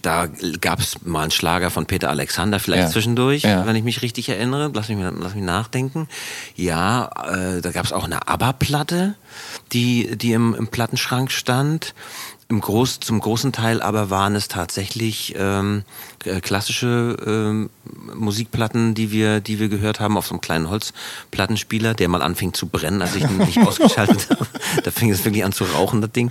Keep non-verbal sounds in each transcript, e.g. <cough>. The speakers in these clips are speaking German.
Da gab es mal einen Schlager von Peter Alexander, vielleicht Ja. zwischendurch, Ja. wenn ich mich richtig erinnere. Lass mich, lass mich nachdenken. Ja, äh, da gab es auch eine ABBA-Platte, die, die im, im Plattenschrank stand. Im Groß, zum großen Teil aber waren es tatsächlich ähm, äh, klassische ähm, Musikplatten, die wir, die wir gehört haben auf so einem kleinen Holzplattenspieler, der mal anfing zu brennen, als ich ihn nicht <laughs> ausgeschaltet habe. Da fing es wirklich an zu rauchen, das Ding.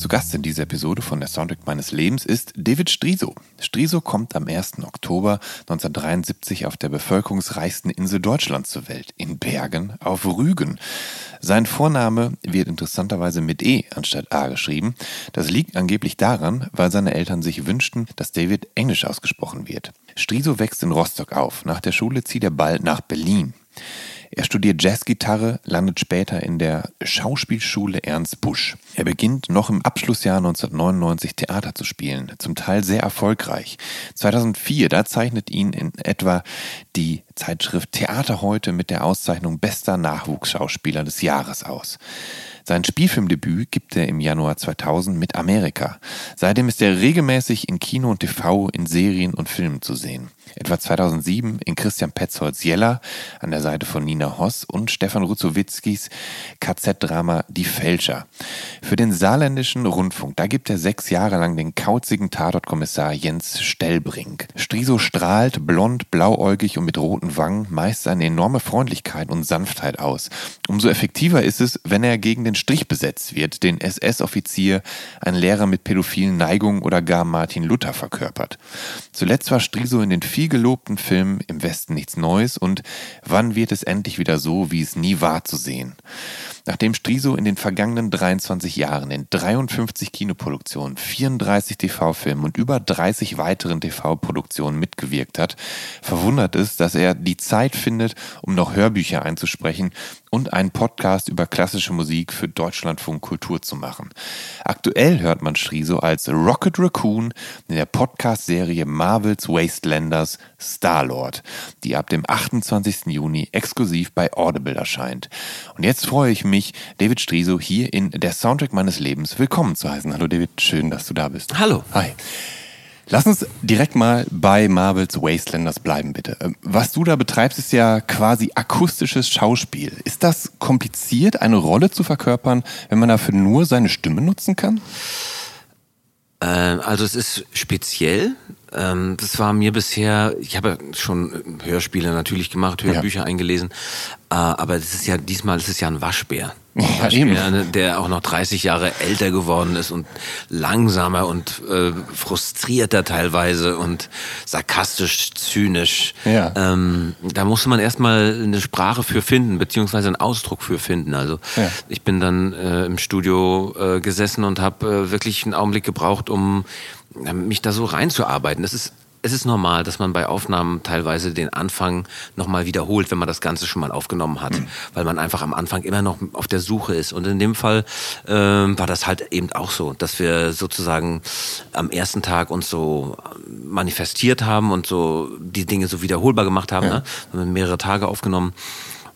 Zu Gast in dieser Episode von der Soundtrack meines Lebens ist David Striso. Striso kommt am 1. Oktober 1973 auf der bevölkerungsreichsten Insel Deutschlands zur Welt, in Bergen auf Rügen. Sein Vorname wird interessanterweise mit E anstatt A geschrieben. Das liegt angeblich daran, weil seine Eltern sich wünschten, dass David Englisch ausgesprochen wird. Striso wächst in Rostock auf. Nach der Schule zieht er bald nach Berlin. Er studiert Jazzgitarre, landet später in der Schauspielschule Ernst Busch. Er beginnt noch im Abschlussjahr 1999 Theater zu spielen, zum Teil sehr erfolgreich. 2004, da zeichnet ihn in etwa die Zeitschrift Theater heute mit der Auszeichnung bester Nachwuchsschauspieler des Jahres aus. Sein Spielfilmdebüt gibt er im Januar 2000 mit Amerika. Seitdem ist er regelmäßig in Kino und TV, in Serien und Filmen zu sehen. Etwa 2007 in Christian Petzolds Jella an der Seite von Nina Hoss und Stefan Ruzowitzkis KZ-Drama Die Fälscher. Für den saarländischen Rundfunk, da gibt er sechs Jahre lang den kauzigen Tatortkommissar Jens Stellbrink. Striso strahlt, blond, blauäugig und mit roten Wangen meist seine enorme Freundlichkeit und Sanftheit aus. Umso effektiver ist es, wenn er gegen den Strich besetzt wird, den SS-Offizier, ein Lehrer mit pädophilen Neigungen oder gar Martin Luther verkörpert. Zuletzt war Striso in den viel gelobten Filmen Im Westen nichts Neues und Wann wird es endlich wieder so, wie es nie war zu sehen? Nachdem Striso in den vergangenen 23 Jahren in 53 Kinoproduktionen, 34 TV-Filmen und über 30 weiteren TV-Produktionen mitgewirkt hat, verwundert es, dass er die Zeit findet, um noch Hörbücher einzusprechen und einen Podcast über klassische Musik für Deutschlandfunk Kultur zu machen. Aktuell hört man Striso als Rocket Raccoon in der Podcast-Serie Marvels Wastelanders Star-Lord, die ab dem 28. Juni exklusiv bei Audible erscheint. Und jetzt freue ich mich, David Striso hier in der Soundtrack meines Lebens willkommen zu heißen. Hallo David, schön, dass du da bist. Hallo. Hi. Lass uns direkt mal bei Marvels Wastelanders bleiben, bitte. Ähm, Was du da betreibst, ist ja quasi akustisches Schauspiel. Ist das kompliziert, eine Rolle zu verkörpern, wenn man dafür nur seine Stimme nutzen kann? Ähm, also es ist speziell. Ähm, das war mir bisher, ich habe ja schon Hörspiele natürlich gemacht, Hörbücher eingelesen, äh, aber es ist ja diesmal ist es ja ein Waschbär. <laughs> Ja, Waschbär, ne, der auch noch 30 Jahre älter geworden ist und langsamer und äh, frustrierter teilweise und sarkastisch, zynisch. Ja. Ähm, da musste man erstmal eine Sprache für finden, beziehungsweise einen Ausdruck für finden. Also Ja. ich bin dann äh, im Studio äh, gesessen und habe äh, wirklich einen Augenblick gebraucht, um mich da so reinzuarbeiten. Es ist es ist normal, dass man bei Aufnahmen teilweise den Anfang nochmal wiederholt, wenn man das Ganze schon mal aufgenommen hat, weil man einfach am Anfang immer noch auf der Suche ist. Und in dem Fall ähm, war das halt eben auch so, dass wir sozusagen am ersten Tag uns so manifestiert haben und so die Dinge so wiederholbar gemacht haben. Ne? Wir haben mehrere Tage aufgenommen.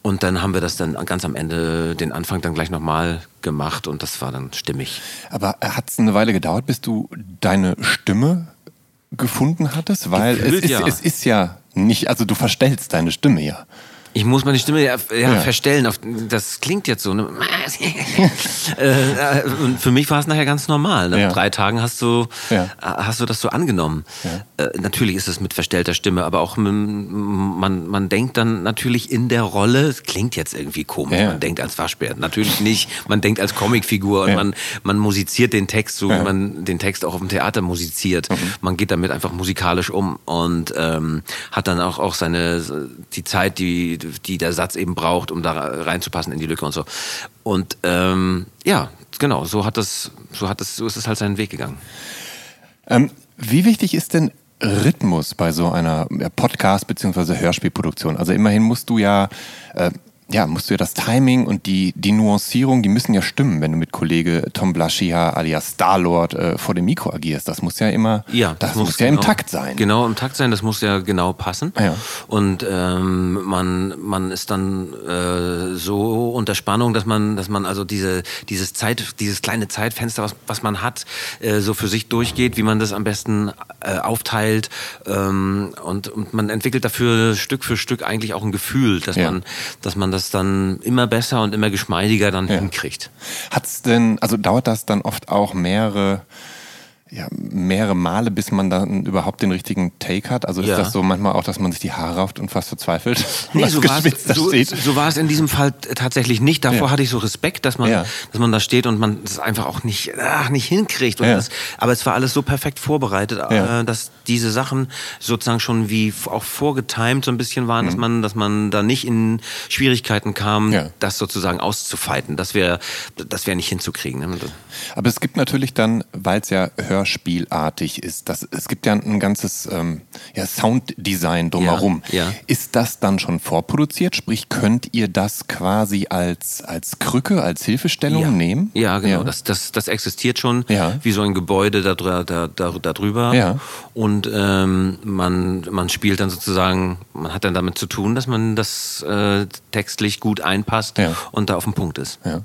Und dann haben wir das dann ganz am Ende, den Anfang dann gleich nochmal gemacht und das war dann stimmig. Aber hat es eine Weile gedauert, bis du deine Stimme gefunden hattest? Weil es Gefühlt ist, ja. es ist ja nicht, also du verstellst deine Stimme ja. Ich muss meine Stimme ja, ja, ja. verstellen. Das klingt jetzt so. Ne? <laughs> Äh, und für mich war es nachher ganz normal. Nach ja. drei Tagen hast du, hast du das so angenommen. Äh, natürlich ist es mit verstellter Stimme, aber auch mit, man, man denkt dann natürlich in der Rolle, es klingt jetzt irgendwie komisch, man denkt als Waschbär. Natürlich nicht, man denkt als Comicfigur und man, man musiziert den Text, so wie man den Text auch auf dem Theater musiziert. Mhm. Man geht damit einfach musikalisch um und ähm, hat dann auch, auch seine die Zeit, die die der Satz eben braucht, um da reinzupassen in die Lücke und so. Und ähm, ja, genau, so hat das, so hat das, so ist es halt seinen Weg gegangen. Ähm, wie wichtig ist denn Rhythmus bei so einer Podcast- bzw. Hörspielproduktion? Also immerhin musst du ja äh, ja, musst du ja das Timing und die, die Nuancierung, die müssen ja stimmen, wenn du mit Kollege Tom Blaschia alias Starlord äh, vor dem Mikro agierst. Das muss ja immer, ja, das, das muss, muss ja genau, im Takt sein. Genau, im Takt sein, das muss ja genau passen. Ja. Und ähm, man, man ist dann äh, so unter Spannung, dass man, dass man also diese, dieses Zeit, dieses kleine Zeitfenster, was, was man hat, äh, so für sich durchgeht, wie man das am besten äh, aufteilt. Ähm, und, und man entwickelt dafür Stück für Stück eigentlich auch ein Gefühl, dass ja. man, dass man das dann immer besser und immer geschmeidiger dann ja. hinkriegt. Hat's denn, also dauert das dann oft auch mehrere ja, mehrere Male, bis man dann überhaupt den richtigen Take hat? Also ist ja. das so manchmal auch, dass man sich die Haare rauft und fast verzweifelt? <laughs> Nee, so war, es, so, so war es in diesem Fall tatsächlich nicht. Davor ja. hatte ich so Respekt, dass man, ja. dass man da steht und man es einfach auch nicht, ach, nicht hinkriegt. Das, aber es war alles so perfekt vorbereitet, äh, dass diese Sachen sozusagen schon wie auch vorgetimt so ein bisschen waren, mhm. dass man, dass man da nicht in Schwierigkeiten kam, das sozusagen auszufeiten. Das wäre, das wäre nicht hinzukriegen. Ne? Aber es gibt natürlich dann, weil es ja Hör hörspielartig ist. Das, es gibt ja ein ganzes ähm, ja, Sounddesign drumherum. Ja, ja. Ist das dann schon vorproduziert? Sprich, könnt ihr das quasi als, als Krücke, als Hilfestellung nehmen? Ja, genau. Das, das, das existiert schon wie so ein Gebäude da, da, da, da drüber. Und ähm, man, man spielt dann sozusagen, man hat dann damit zu tun, dass man das äh, textlich gut einpasst und da auf dem Punkt ist. Ja.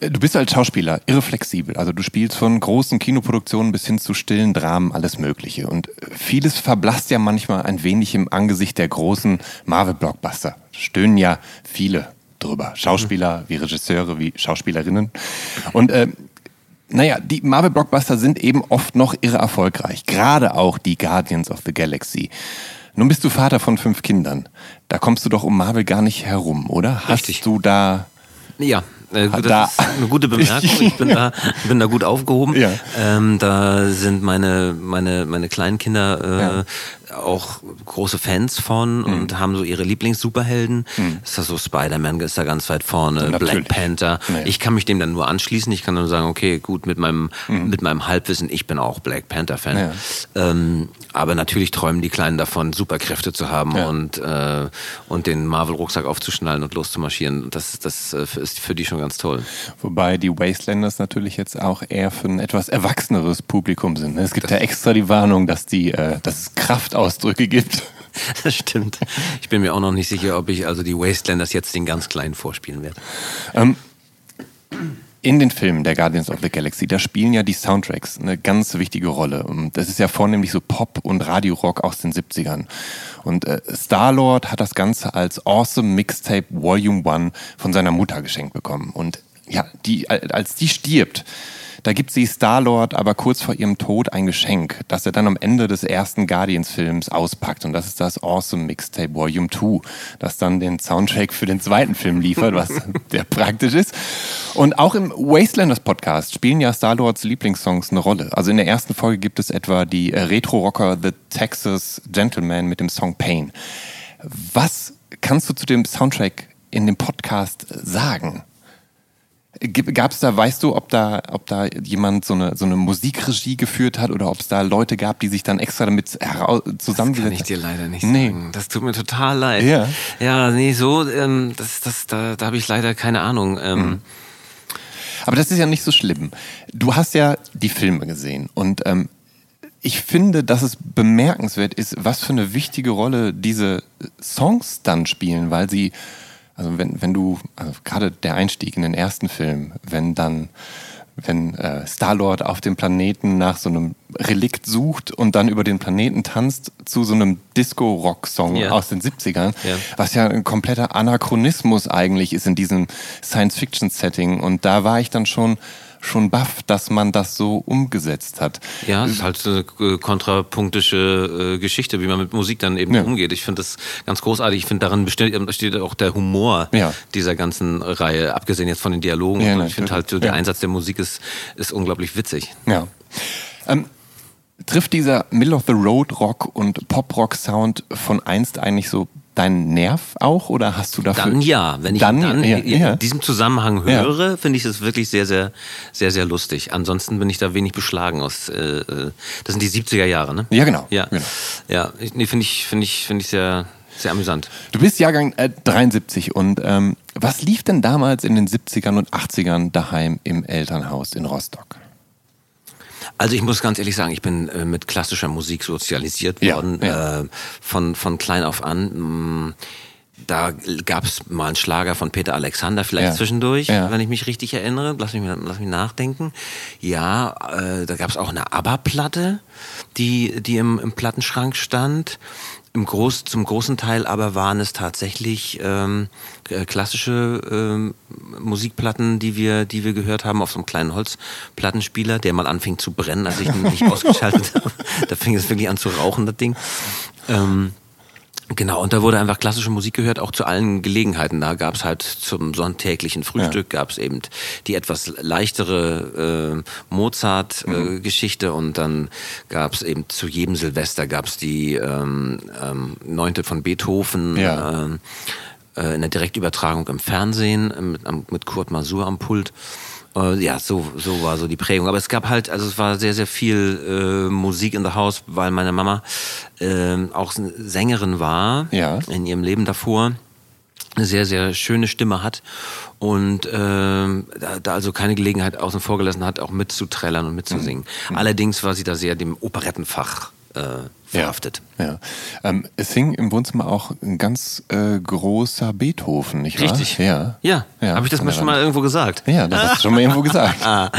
Du bist als Schauspieler irreflexibel. Also du spielst von großen Kinoproduktionen bis hin zu stillen Dramen alles Mögliche. Und vieles verblasst ja manchmal ein wenig im Angesicht der großen Marvel-Blockbuster. Stöhnen ja viele drüber. Schauspieler wie Regisseure wie Schauspielerinnen. Und äh, naja, die Marvel-Blockbuster sind eben oft noch irre erfolgreich. Gerade auch die Guardians of the Galaxy. Nun bist du Vater von fünf Kindern. Da kommst du doch um Marvel gar nicht herum, oder? Hast Richtig. du da ja, äh, das da. ist eine gute <laughs> Bemerkung. Ich bin da, bin da gut aufgehoben. Ja. Ähm, da sind meine, meine, meine kleinen Kinder äh, ja auch große Fans von mhm. und haben so ihre Lieblings-Superhelden. Mhm. Ist das so Spider-Man ist da ganz weit vorne, Natürlich. Black Panther. Nee. Ich kann mich dem dann nur anschließen. Ich kann dann sagen, okay, gut, mit meinem, mhm. mit meinem Halbwissen, ich bin auch Black Panther-Fan. Ja. Ähm, aber natürlich träumen die Kleinen davon, Superkräfte zu haben ja. und, äh, und den Marvel-Rucksack aufzuschnallen und loszumarschieren. Das, das äh, ist für die schon ganz toll. Wobei die Wastelanders natürlich jetzt auch eher für ein etwas erwachseneres Publikum sind. Es gibt das ja extra die Warnung, dass die, äh, dass es Kraft Ausdrücke gibt. <laughs> Das stimmt. Ich bin mir auch noch nicht sicher, ob ich also die Wastelanders jetzt den ganz kleinen vorspielen werde. Ähm, in den Filmen der Guardians of the Galaxy, da spielen ja die Soundtracks eine ganz wichtige Rolle. Und das ist ja vornehmlich so Pop- und Radio-Rock aus den 70ern. Und äh, Star-Lord hat das Ganze als Awesome Mixtape Volume 1 von seiner Mutter geschenkt bekommen. Und ja, die, als die stirbt, da gibt sie Star-Lord aber kurz vor ihrem Tod ein Geschenk, das er dann am Ende des ersten Guardians-Films auspackt. Und das ist das Awesome Mixtape Volume 2, das dann den Soundtrack für den zweiten Film liefert, was <laughs> sehr praktisch ist. Und auch im Wastelanders Podcast spielen ja Star-Lords Lieblingssongs eine Rolle. Also in der ersten Folge gibt es etwa die Retro-Rocker The Texas Gentleman mit dem Song Pain. Was kannst du zu dem Soundtrack in dem Podcast sagen? Gab es da, weißt du, ob da, ob da jemand so eine, so eine Musikregie geführt hat oder ob es da Leute gab, die sich dann extra damit zusammengesetzt haben? Das kann ich dir leider nicht nee. sagen. Das tut mir total leid. Ja, ja nee, so, ähm, das, das, da, da habe ich leider keine Ahnung. Ähm, mhm. Aber das ist ja nicht so schlimm. Du hast ja die Filme gesehen und ähm, ich finde, dass es bemerkenswert ist, was für eine wichtige Rolle diese Songs dann spielen, weil sie also wenn, wenn du, also gerade der Einstieg in den ersten Film, wenn dann wenn äh, Star-Lord auf dem Planeten nach so einem Relikt sucht und dann über den Planeten tanzt zu so einem Disco-Rock-Song Ja. aus den 70ern, Ja. was ja ein kompletter Anachronismus eigentlich ist in diesem Science-Fiction-Setting. Und da war ich dann schon schon baff, dass man das so umgesetzt hat. Ja, es ist halt so eine äh, kontrapunktische äh, Geschichte, wie man mit Musik dann eben Ja. umgeht. Ich finde das ganz großartig. Ich finde, darin besteht, besteht auch der Humor Ja. dieser ganzen Reihe, abgesehen jetzt von den Dialogen. Ja, ich finde halt, so der. Einsatz der Musik ist, ist unglaublich witzig. Ja. Ähm, trifft dieser Middle of the Road Rock und Pop Rock Sound von einst eigentlich so deinen Nerv auch oder hast du dafür Dann ja, wenn ich dann, dann, ja, in ja. diesem Zusammenhang Ja. höre, finde ich es wirklich sehr, sehr, sehr, sehr lustig. Ansonsten bin ich da wenig beschlagen aus. Äh, äh, das sind die 70er Jahre, ne? Ja, genau, Ja, genau. ja. Nee, finde ich, finde ich, finde ich sehr, sehr amüsant. Du bist Jahrgang äh, 73 und ähm, was lief denn damals in den 70ern und 80ern daheim im Elternhaus in Rostock? Also ich muss ganz ehrlich sagen, ich bin äh, mit klassischer Musik sozialisiert Ja, worden, ja. Äh, von, von klein auf an. Mm, Da gab es mal einen Schlager von Peter Alexander, vielleicht Ja, zwischendurch, ja. wenn ich mich richtig erinnere. Lass mich, lass mich nachdenken. Ja, äh, da gab es auch eine ABBA-Platte, die, die im, im Plattenschrank stand. Im Groß, zum großen Teil aber waren es tatsächlich ähm, äh, klassische ähm, Musikplatten, die wir, die wir gehört haben auf so einem kleinen Holzplattenspieler, der mal anfing zu brennen, als ich ihn <laughs> nicht ausgeschaltet habe. Da fing es wirklich an zu rauchen, das Ding. Ähm, Genau, und da wurde einfach klassische Musik gehört, auch zu allen Gelegenheiten. Da gab's halt zum sonntäglichen Frühstück gab's eben die etwas leichtere äh, Mozart-Geschichte und dann gab's eben zu jedem Silvester gab's die ähm, ähm, Neunte von Beethoven Ja. ähm, äh, in der Direktübertragung im Fernsehen äh, mit, mit Kurt Masur am Pult. Äh, Ja, so, so war so die Prägung. Aber es gab halt, also es war sehr, sehr viel äh, Musik in the House, weil meine Mama ähm, auch Sängerin war Ja. in ihrem Leben davor. Eine sehr, sehr schöne Stimme hat und ähm, da, da also keine Gelegenheit außen vor gelassen hat, auch mitzuträllern und mitzusingen. Allerdings war sie da sehr dem Operettenfach äh, verhaftet. Ja. Ähm, es hing im Wohnzimmer auch ein ganz äh, großer Beethoven, nicht wahr? Richtig. Ja. Ja, Ja, habe ich das mal schon mal irgendwo gesagt? Ja, das hast du schon mal irgendwo gesagt. <laughs> Ah.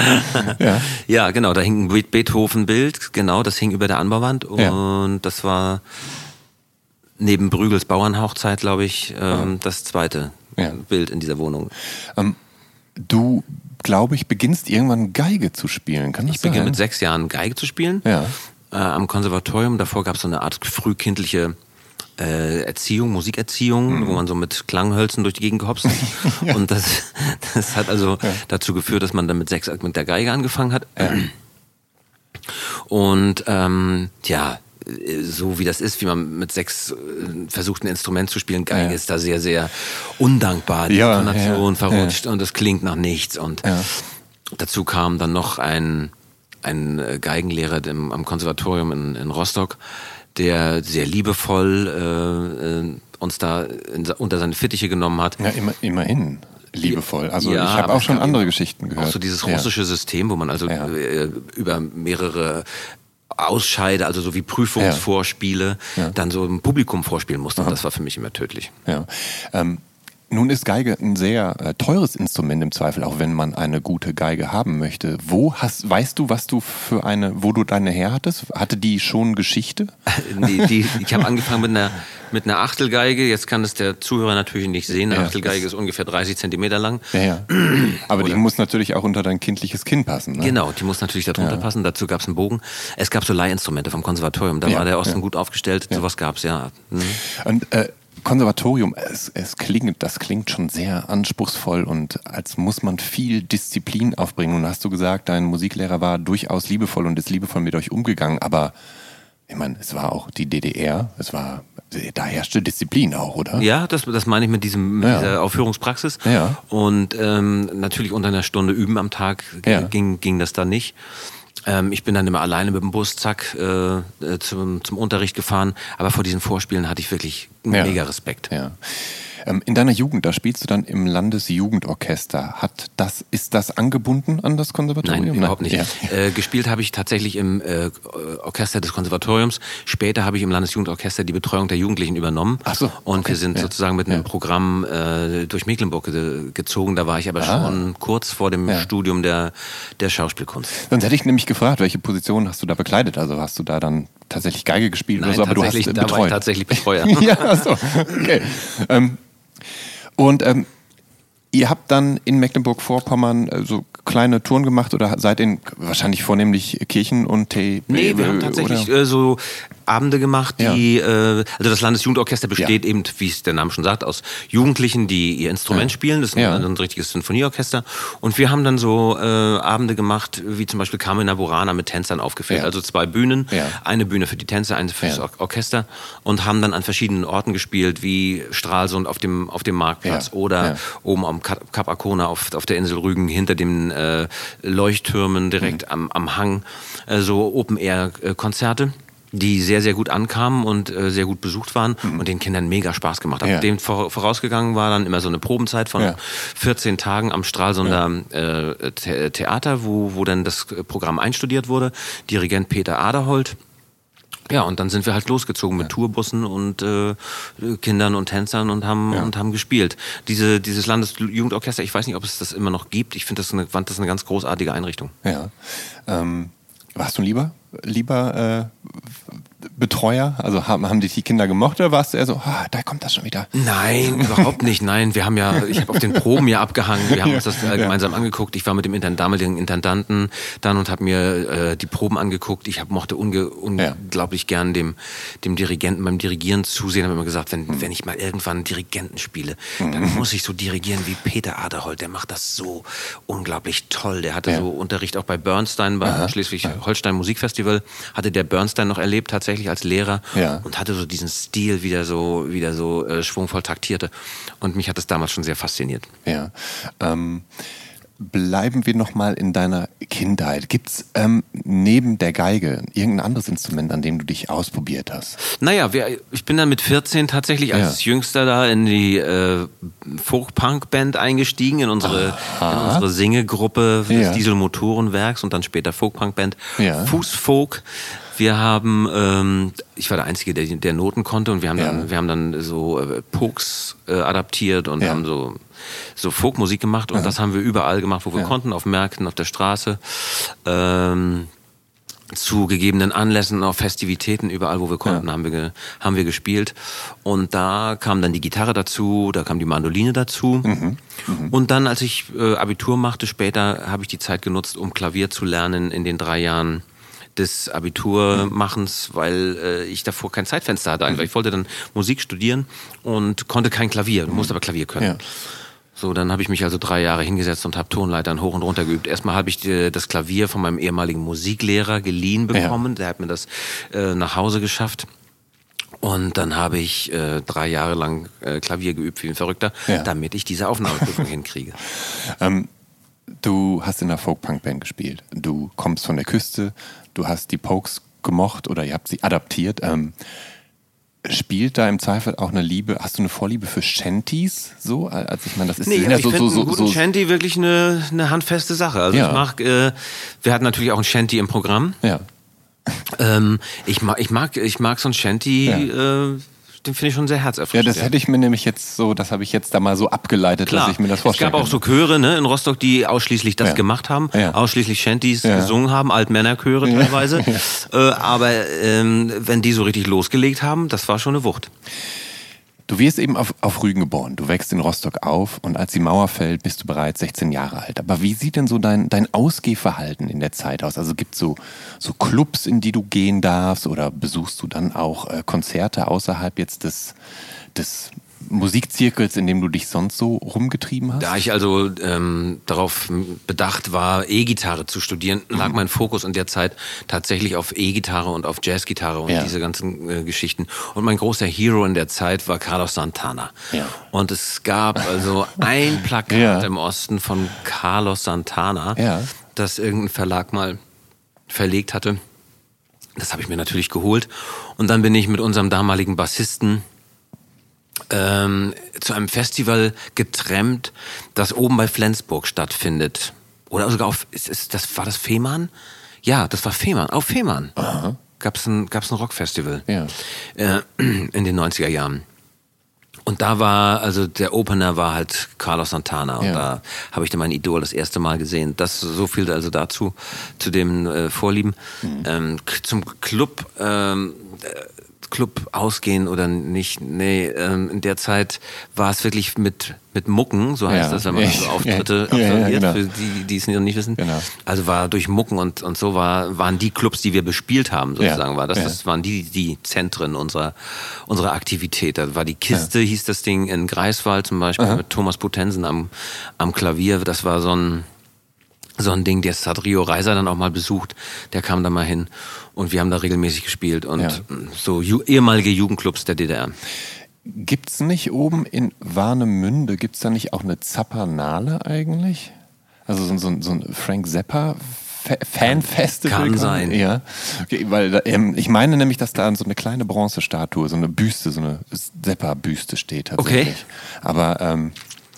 Ja. Ja, genau, da hing ein Be- Beethoven-Bild, genau, das hing über der Anbauwand Ja. und das war neben Brügels Bauernhochzeit, glaube ich, ähm, das zweite Ja. Bild in dieser Wohnung. Ähm, du, glaube ich, beginnst irgendwann Geige zu spielen. Kann das Ich beginne mit sechs Jahren Geige zu spielen Ja. Äh, am Konservatorium. Davor gab es so eine Art frühkindliche äh, Erziehung, Musikerziehung, Mhm. wo man so mit Klanghölzen durch die Gegend gehopst. <laughs> Und das, das hat also dazu geführt, dass man dann mit sechs mit der Geige angefangen hat. Und ähm, ja, so wie das ist, wie man mit sechs äh, versucht, ein Instrument zu spielen, Geige Ja. ist da sehr, sehr undankbar. Die Ja, Intonation ja, verrutscht und es klingt nach nichts. Und Ja. dazu kam dann noch ein, ein äh, Geigenlehrer im, am Konservatorium in, in Rostock, der sehr liebevoll äh, äh, uns da in, unter seine Fittiche genommen hat. Ja, immer, immerhin liebevoll. Also Ja, ich habe auch schon andere Geschichten gehört. Auch so dieses Ja. russische System, wo man also Ja. äh, über mehrere Ausscheide, also so wie Prüfungsvorspiele, Ja. dann so im Publikum vorspielen musste. Und das war für mich immer tödlich. Ja. Ähm, nun ist Geige ein sehr äh, teures Instrument im Zweifel, auch wenn man eine gute Geige haben möchte. Wo hast, weißt du, was du für eine, wo du deine her hattest? Hatte die schon Geschichte? <laughs> die, die, ich habe angefangen mit einer, mit einer Achtelgeige. Jetzt kann es der Zuhörer natürlich nicht sehen. Eine Ja, Achtelgeige ist ungefähr 30 Zentimeter lang. Ja, ja. <clears throat> Aber die muss natürlich auch unter dein kindliches Kinn passen. Ne? Genau, die muss natürlich darunter passen. Dazu gab es einen Bogen. Es gab so Leihinstrumente vom Konservatorium. Da war der Osten gut aufgestellt. Sowas gab's ja. Mhm. Und äh, Konservatorium, es, es klingt, das klingt schon sehr anspruchsvoll und als muss man viel Disziplin aufbringen. Und hast du gesagt, dein Musiklehrer war durchaus liebevoll und ist liebevoll mit euch umgegangen, aber ich meine, es war auch die DDR, es war, da herrschte Disziplin auch, oder? Ja, das, das meine ich mit, diesem, mit Ja. dieser Aufführungspraxis. Ja. Und ähm, natürlich unter einer Stunde üben am Tag Ja. ging, ging das dann nicht. Ähm, ich bin dann immer alleine mit dem Bus, zack, äh, äh, zum, zum Unterricht gefahren. Aber vor diesen Vorspielen hatte ich wirklich Ja. mega Respekt. Ja. Ähm, in deiner Jugend, da spielst du dann im Landesjugendorchester. Hat das, ist das angebunden an das Konservatorium? Nein, überhaupt nicht. Ja. Äh, gespielt habe ich tatsächlich im äh, Orchester des Konservatoriums. Später habe ich im Landesjugendorchester die Betreuung der Jugendlichen übernommen. Ach so. Und okay. wir sind ja. sozusagen mit einem ja. Programm äh, durch Mecklenburg ge gezogen. Da war ich aber ah. schon kurz vor dem Studium der, der Schauspielkunst. Sonst hätte ich nämlich gefragt, welche Position hast du da bekleidet? Also hast du da dann tatsächlich Geige gespielt Nein, oder so, aber du hast äh, ich tatsächlich Betreuer. <laughs> ja, so. Okay. ähm, und ähm, ihr habt dann in Mecklenburg-Vorpommern so kleine Touren gemacht oder seid in wahrscheinlich vornehmlich Kirchen und Tee? Nee, wir haben tatsächlich äh, so Abende gemacht, die, ja. äh, also das Landesjugendorchester besteht ja. eben, wie es der Name schon sagt, aus Jugendlichen, die ihr Instrument ja. spielen. Das ist ein, ein, richtiges Sinfonieorchester. Und wir haben dann so äh, Abende gemacht, wie zum Beispiel Carmina Burana mit Tänzern aufgeführt. Also zwei Bühnen, eine Bühne für die Tänzer, eine für das Orchester und haben dann an verschiedenen Orten gespielt, wie Stralsund auf dem, auf dem Marktplatz oder oben am Kap Arkona auf, auf der Insel Rügen hinter den äh, Leuchttürmen direkt mhm. am, am Hang. Äh, so Open-Air-Konzerte die sehr, sehr gut ankamen und äh, sehr gut besucht waren mhm. und den Kindern mega Spaß gemacht haben. Ja. Dem vorausgegangen war dann immer so eine Probenzeit von ja. 14 Tagen am Stralsunder ja. äh, The Theater, wo, wo dann das Programm einstudiert wurde. Dirigent Peter Aderholt. Ja, und dann sind wir halt losgezogen mit Tourbussen und äh, Kindern und Tänzern und haben und haben gespielt. Diese dieses Landesjugendorchester, ich weiß nicht, ob es das immer noch gibt. Ich finde das eine, fand das eine ganz großartige Einrichtung. Ja. Ähm, warst du lieber lieber äh, Betreuer? Also haben, haben dich die Kinder gemocht oder warst du eher so, ah, da kommt das schon wieder? Nein, <laughs> überhaupt nicht. Nein, wir haben ja, ich habe auf den Proben ja abgehangen. Wir haben ja, uns das äh, gemeinsam ja. angeguckt. Ich war mit dem Intend damaligen Intendanten dann und habe mir äh, die Proben angeguckt. Ich hab, mochte unge unglaublich ja. gern dem, dem Dirigenten beim Dirigieren zusehen. Habe immer gesagt, wenn, mhm. wenn ich mal irgendwann einen Dirigenten spiele, mhm. dann muss ich so dirigieren wie Peter Aderholt. Der macht das so unglaublich toll. Der hatte so Unterricht auch bei Bernstein, bei Schleswig-Holstein Musikfestival, hatte der Bernstein noch erlebt tatsächlich tatsächlich als Lehrer ja. und hatte so diesen Stil wieder so, wieder so äh, schwungvoll taktierte. Und mich hat das damals schon sehr fasziniert. Ja. Ähm bleiben wir nochmal in deiner Kindheit. Gibt es ähm, neben der Geige irgendein anderes Instrument, an dem du dich ausprobiert hast? Naja, wir, ich bin dann mit 14 tatsächlich als ja. Jüngster da in die äh, Folk-Punk-Band eingestiegen, in unsere, in unsere Singegruppe des ja. Dieselmotorenwerks und dann später Folk-Punk-Band ja. Fußfolk. Wir haben, ähm, ich war der Einzige, der, der Noten konnte und wir haben ja. dann, wir haben dann so äh, Pokes äh, adaptiert und ja. haben so so Folkmusik gemacht und ja. das haben wir überall gemacht, wo wir konnten, auf Märkten, auf der Straße. Ähm, zu gegebenen Anlässen, auf Festivitäten, überall, wo wir konnten, ja. haben, wir haben wir gespielt. Und da kam dann die Gitarre dazu, da kam die Mandoline dazu. Mhm. Mhm. Und dann, als ich äh, Abitur machte, später habe ich die Zeit genutzt, um Klavier zu lernen in den drei Jahren des Abiturmachens, weil äh, ich davor kein Zeitfenster hatte. Eigentlich. Ich wollte dann Musik studieren und konnte kein Klavier. Du musst aber Klavier können. Ja. So, dann habe ich mich also drei Jahre hingesetzt und habe Tonleitern hoch und runter geübt. Erstmal habe ich äh, das Klavier von meinem ehemaligen Musiklehrer geliehen bekommen. Ja. Der hat mir das äh, nach Hause geschafft. Und dann habe ich äh, drei Jahre lang äh, Klavier geübt wie ein Verrückter, ja. damit ich diese Aufnahmeprüfung <laughs> hinkriege. Ähm, du hast in der Folk-Punk-Band gespielt. Du kommst von der Küste, du hast die Pokes gemocht oder ihr habt sie adaptiert. Ähm, spielt da im Zweifel auch eine Liebe, hast du eine Vorliebe für Shanties? So, als ich meine, das ist nee, ja ich so, so, so, so Shanty wirklich eine, eine handfeste Sache. Also ja. ich mag, äh, wir hatten natürlich auch ein Shanty im Programm. Ja. Ähm, ich mag, ich mag, ich mag so ein Shanty. Ja. Äh, den finde ich schon sehr herzerfrischend. Ja, das hätte ich mir nämlich jetzt so, das habe ich jetzt da mal so abgeleitet, Klar. dass ich mir das vorstelle. Es gab auch so Chöre ne, in Rostock, die ausschließlich das ja. gemacht haben, ja. ausschließlich Shanties ja. gesungen haben, Altmännerchöre teilweise. Äh, aber ähm, wenn die so richtig losgelegt haben, das war schon eine Wucht. Du wirst eben auf, auf Rügen geboren, du wächst in Rostock auf und als die Mauer fällt, bist du bereits 16 Jahre alt. Aber wie sieht denn so dein, dein Ausgehverhalten in der Zeit aus? Also gibt es so, so Clubs, in die du gehen darfst oder besuchst du dann auch äh, Konzerte außerhalb jetzt des, des Musikzirkels, in dem du dich sonst so rumgetrieben hast? Da ich also ähm, darauf bedacht war, E-Gitarre zu studieren, lag mhm. mein Fokus in der Zeit tatsächlich auf E-Gitarre und auf Jazzgitarre und ja. diese ganzen äh, Geschichten. Und mein großer Hero in der Zeit war Carlos Santana. Ja. Und es gab also ein <laughs> Plakat ja. im Osten von Carlos Santana, das irgendein Verlag mal verlegt hatte. Das habe ich mir natürlich geholt. Und dann bin ich mit unserem damaligen Bassisten ähm, zu einem Festival getrennt, das oben bei Flensburg stattfindet. Oder sogar auf, ist, ist, das, war das Fehmarn? Ja, das war Fehmarn, auf Fehmarn. Gab es ein, gab's ein Rockfestival Ja. äh, <clears throat> in den 90er Jahren. Und da war, also der Opener war halt Carlos Santana. Und Ja. da habe ich dann mein Idol das erste Mal gesehen. Das so viel also dazu, zu dem äh, Vorlieben. Ähm, k- zum Club, ähm, äh, Club ausgehen oder nicht. Nee, ähm, in der Zeit war es wirklich mit, mit Mucken, so heißt Ja. das, wenn man so Ja. <laughs> Auftritte Ja, ja, absolviert, genau. für die, die es noch nicht wissen. Genau. Also war durch Mucken und, und so war, waren die Clubs, die wir bespielt haben, sozusagen, Ja. war das, Ja. das waren die, die Zentren unserer, unserer Aktivität. Da war die Kiste, hieß das Ding in Greifswald zum Beispiel, mit Thomas Potensen am, am Klavier. Das war so ein, so ein Ding, das hat Rio Reiser dann auch mal besucht. Der kam da mal hin und wir haben da regelmäßig gespielt und Ja. so ju ehemalige Jugendclubs der DDR. Gibt's nicht oben in Warnemünde, gibt's da nicht auch eine Zappernale eigentlich? Also so, ein- so, so ein Frank Zappa Fa- Fanfestival? Kann sein. Ja, okay, weil ähm, ich meine nämlich, dass da so eine kleine Bronzestatue, so eine Büste, so eine Zappa-Büste steht tatsächlich. Okay. Aber ähm,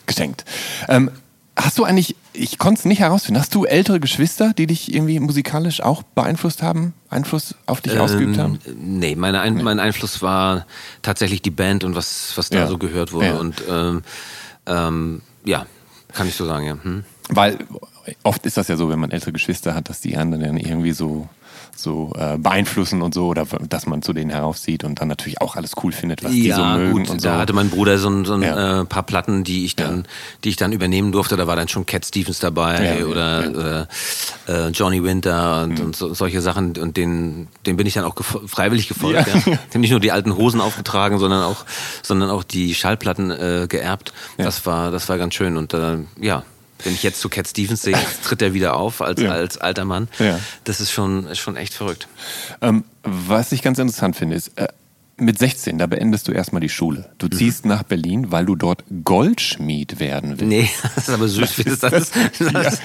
geschenkt. Ähm, hast du eigentlich, ich konnte es nicht herausfinden, hast du ältere Geschwister, die dich irgendwie musikalisch auch beeinflusst haben, Einfluss auf dich ausgeübt haben? Ähm, Nee, meine Ein mein Einfluss war tatsächlich die Band und was, was da Ja. so gehört wurde. Ja. Und ähm, ähm, ja, kann ich so sagen, ja. Hm? Weil oft ist das ja so, wenn man ältere Geschwister hat, dass die anderen dann irgendwie so, so äh, beeinflussen und so, oder dass man zu denen heraufsieht und dann natürlich auch alles cool findet, was die so mögen gut, und so. da hatte mein Bruder so ein, so ein Ja. äh, paar Platten, die ich dann, die ich dann übernehmen durfte. Da war dann schon Cat Stevens dabei Ja, ja, oder, ja. Mhm. oder äh, Johnny Winter und, und so, solche Sachen. Und den, den bin ich dann auch gefo- freiwillig gefolgt. Ja. Ja. Ich habe nicht nur die alten Hosen aufgetragen, sondern auch, sondern auch die Schallplatten äh, geerbt. Das war, das war ganz schön. Und äh, ja. Wenn ich jetzt zu Cat Stevens sehe, tritt er wieder auf als, Ja. als alter Mann. Ja. Das ist schon, ist schon echt verrückt. Ähm, was ich ganz interessant finde, ist, äh, mit 16, da beendest du erstmal die Schule. Du Mhm. ziehst nach Berlin, weil du dort Goldschmied werden willst. Nee, <laughs> das ist aber süß, wie das, das, <laughs> das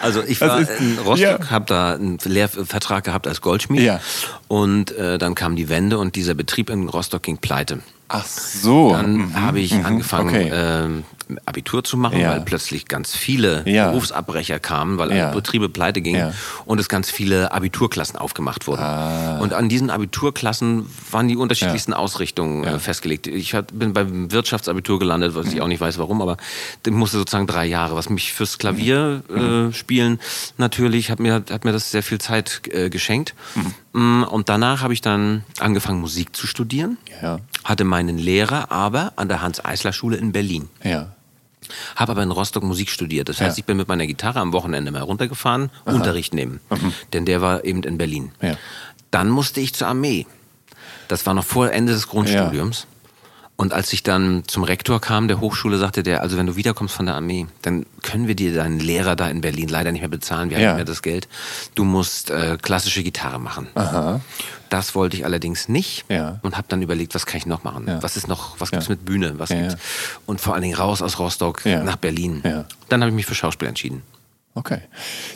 Also ich Das war ist- in Rostock, ja. habe da einen Lehrvertrag gehabt als Goldschmied Ja. und äh, dann kam die Wende und dieser Betrieb in Rostock ging pleite. Ach so. Dann Mhm, habe ich mhm, angefangen, Okay. ähm, Abitur zu machen, Ja. weil plötzlich ganz viele Ja. Berufsabbrecher kamen, weil Ja. Betriebe pleite gingen und es ganz viele Abiturklassen aufgemacht wurden. Ah. Und an diesen Abiturklassen waren die unterschiedlichsten Ausrichtungen äh, festgelegt. Ich hat, bin beim Wirtschaftsabitur gelandet, was ich auch nicht weiß warum, aber ich musste sozusagen drei Jahre, was mich fürs Klavier äh, spielen natürlich, hat mir, hat mir das sehr viel Zeit äh, geschenkt. Mm, Und danach habe ich dann angefangen, Musik zu studieren hatte meinen Lehrer aber an der Hans-Eisler-Schule in Berlin. Ja. Habe aber in Rostock Musik studiert. Das heißt, Ja. ich bin mit meiner Gitarre am Wochenende mal runtergefahren, Unterricht nehmen. Denn der war eben in Berlin. Ja. Dann musste ich zur Armee. Das war noch vor Ende des Grundstudiums. Und als ich dann zum Rektor kam der Hochschule, sagte der, also wenn du wiederkommst von der Armee, dann können wir dir deinen Lehrer da in Berlin leider nicht mehr bezahlen, wir haben Ja. nicht mehr das Geld. Du musst äh, klassische Gitarre machen. Aha. Das wollte ich allerdings nicht Ja. und habe dann überlegt, was kann ich noch machen? Ja. Was ist noch, was gibt's mit Bühne? Was Ja, gibt's? Und vor allen Dingen raus aus Rostock nach Berlin. Ja. Dann habe ich mich für Schauspiel entschieden. Okay.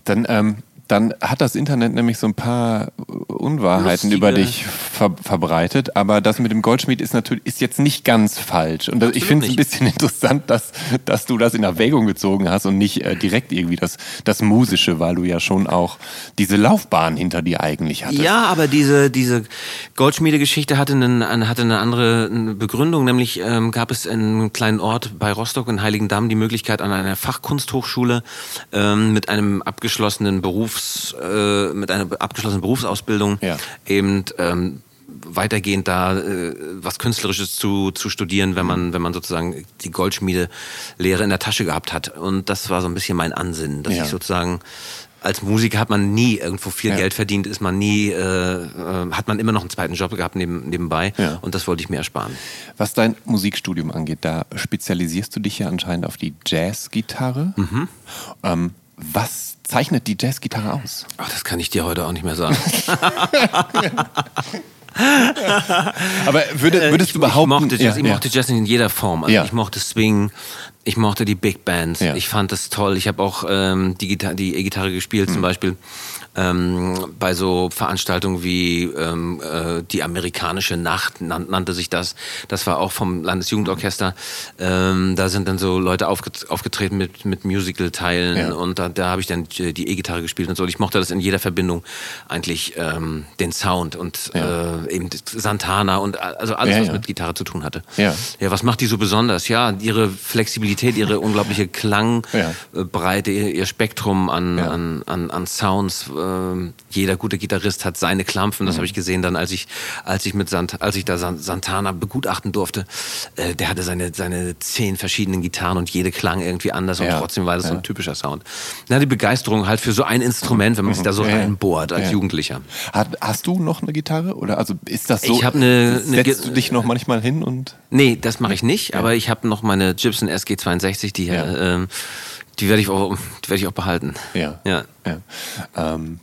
Dann, ähm, dann hat das Internet nämlich so ein paar Unwahrheiten Lustige- über dich ver verbreitet, aber das mit dem Goldschmied ist natürlich ist jetzt nicht ganz falsch. Und das, ich finde es ein bisschen <laughs> interessant, dass, dass du das in Erwägung gezogen hast und nicht äh, direkt irgendwie das, das Musische, weil du ja schon auch diese Laufbahn hinter dir eigentlich hattest. Ja, aber diese, diese Goldschmiedegeschichte hatte, einen, hatte eine andere Begründung, nämlich ähm, gab es in einem kleinen Ort bei Rostock in Heiligendamm die Möglichkeit an einer Fachkunsthochschule ähm, mit einem abgeschlossenen Berufs, äh, mit einer abgeschlossenen Berufsausbildung Ja. eben ähm, weitergehend da äh, was Künstlerisches zu, zu studieren, wenn man, wenn man sozusagen die Goldschmiedelehre in der Tasche gehabt hat. Und das war so ein bisschen mein Ansinnen, dass Ja. ich sozusagen als Musiker hat man nie irgendwo viel Ja. Geld verdient, ist man nie, äh, äh, hat man immer noch einen zweiten Job gehabt neben, nebenbei Ja. und das wollte ich mir ersparen. Was dein Musikstudium angeht, da spezialisierst du dich ja anscheinend auf die Jazzgitarre. Mhm. Ähm, was zeichnet die Jazzgitarre aus? Ach, das kann ich dir heute auch nicht mehr sagen. <laughs> Aber würde, würdest ich, du behaupten... ich, mochte Jazz, Ja, ich mochte Jazz in jeder Form. Also Ja. Ich mochte Swing, ich mochte die Big Bands, Ja. ich fand das toll. Ich habe auch ähm, die Gitarre, die E-Gitarre gespielt Mhm. zum Beispiel. Ähm, bei so Veranstaltungen wie ähm, äh, die amerikanische Nacht nan nannte sich das. Das war auch vom Landesjugendorchester. Ähm, da sind dann so Leute aufget aufgetreten mit, mit Musical-Teilen ja. und da, da habe ich dann die E-Gitarre gespielt und so. Und ich mochte das in jeder Verbindung eigentlich ähm, den Sound und ja. äh, eben Santana und also alles, ja, was mit Gitarre zu tun hatte. Ja. ja, was macht die so besonders? Ja, ihre Flexibilität, ihre unglaubliche Klangbreite, ihr Spektrum an, an, an, an Sounds. Äh, jeder gute Gitarrist hat seine Klampfen. Das mhm. habe ich gesehen dann, als ich, als ich mit Sant, als ich da Santana begutachten durfte. Äh, der hatte seine, seine zehn verschiedenen Gitarren und jede klang irgendwie anders und trotzdem war das so ein typischer Sound. Na, die Begeisterung halt für so ein Instrument, wenn man sich da so reinbohrt als Jugendlicher. hast du noch eine Gitarre oder also ist das so? Ich habe eine, eine setzt du dich noch manchmal hin und Nee, das mache ich nicht, aber ich habe noch meine Gibson SG62, die ja. äh, die werde ich auch die werde ich auch behalten. Ja. Ja. ja. Ähm,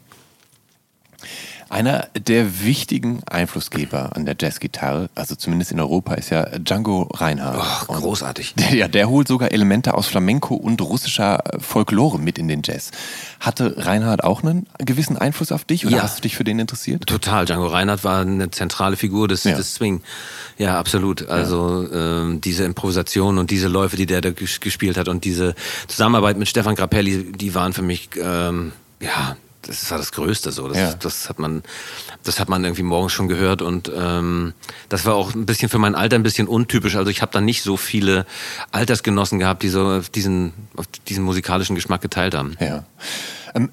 einer der wichtigen Einflussgeber an der Jazzgitarre, also zumindest in Europa, ist ja Django Reinhardt. Ach, großartig. <laughs> Der, ja, der holt sogar Elemente aus Flamenco und russischer Folklore mit in den Jazz. Hatte Reinhardt auch einen gewissen Einfluss auf dich oder ja. hast du dich für den interessiert? Total. Django Reinhardt war eine zentrale Figur des, ja. des Swing. Ja, absolut. Also ja. ähm, diese Improvisation und diese Läufe, die der da gespielt hat und diese Zusammenarbeit mit Stefan Grappelli, die waren für mich ähm, ja das war das Größte so. Das, ja. das, hat man, das hat man irgendwie morgens schon gehört und ähm, das war auch ein bisschen für mein Alter ein bisschen untypisch. Also ich habe da nicht so viele Altersgenossen gehabt, die so auf diesen, auf diesen musikalischen Geschmack geteilt haben. Ja. Ähm,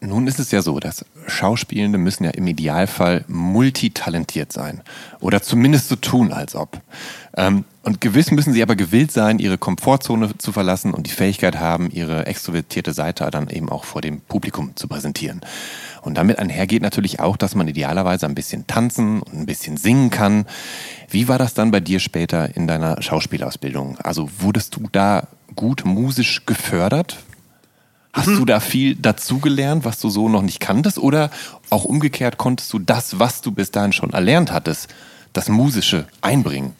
nun ist es ja so, dass Schauspielende müssen ja im Idealfall multitalentiert sein. Oder zumindest so tun, als ob. Ähm, und gewiss müssen sie aber gewillt sein, ihre Komfortzone zu verlassen und die Fähigkeit haben, ihre extrovertierte Seite dann eben auch vor dem Publikum zu präsentieren. Und damit einhergeht natürlich auch, dass man idealerweise ein bisschen tanzen und ein bisschen singen kann. Wie war das dann bei dir später in deiner Schauspielausbildung? Also wurdest du da gut musisch gefördert? Hast mhm. du da viel dazugelernt, was du so noch nicht kanntest? Oder auch umgekehrt konntest du das, was du bis dahin schon erlernt hattest, das Musische einbringen?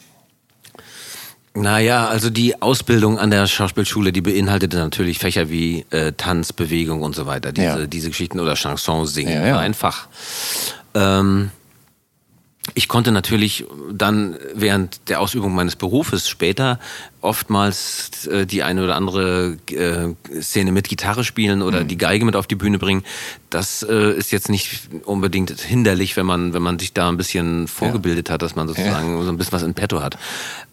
Naja, also die Ausbildung an der Schauspielschule, die beinhaltete natürlich Fächer wie äh, Tanz, Bewegung und so weiter. Diese, ja. diese Geschichten oder Chanson singen ja, ja. war ein Fach. Ähm, ich konnte natürlich dann während der Ausübung meines Berufes später oftmals äh, die eine oder andere äh, Szene mit Gitarre spielen oder mhm. die Geige mit auf die Bühne bringen. Das äh, ist jetzt nicht unbedingt hinderlich, wenn man wenn man sich da ein bisschen vorgebildet ja. hat, dass man sozusagen ja. so ein bisschen was in petto hat.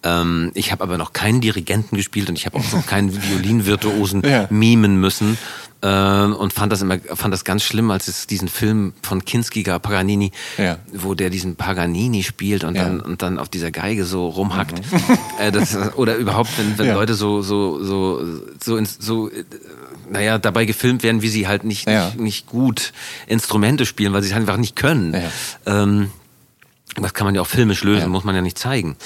Ähm, ich habe aber noch keinen Dirigenten gespielt und ich habe auch noch keinen <laughs> Violinvirtuosen ja. mimen müssen ähm, und fand das immer fand das ganz schlimm, als es diesen Film von Kinski gab, Paganini, ja. wo der diesen Paganini spielt und ja. dann und dann auf dieser Geige so rumhackt. Mhm. Äh, das, oder überhaupt, wenn, wenn ja. Leute so so so so, ins, so äh, naja, dabei gefilmt werden, wie sie halt nicht, nicht, nicht, gut Instrumente spielen, weil sie es einfach nicht können. Ähm, das kann man ja auch filmisch lösen, ja. muss man ja nicht zeigen.